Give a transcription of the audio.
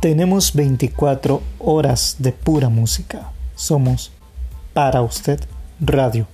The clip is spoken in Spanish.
Tenemos 24 horas de pura música. Somos para usted radio.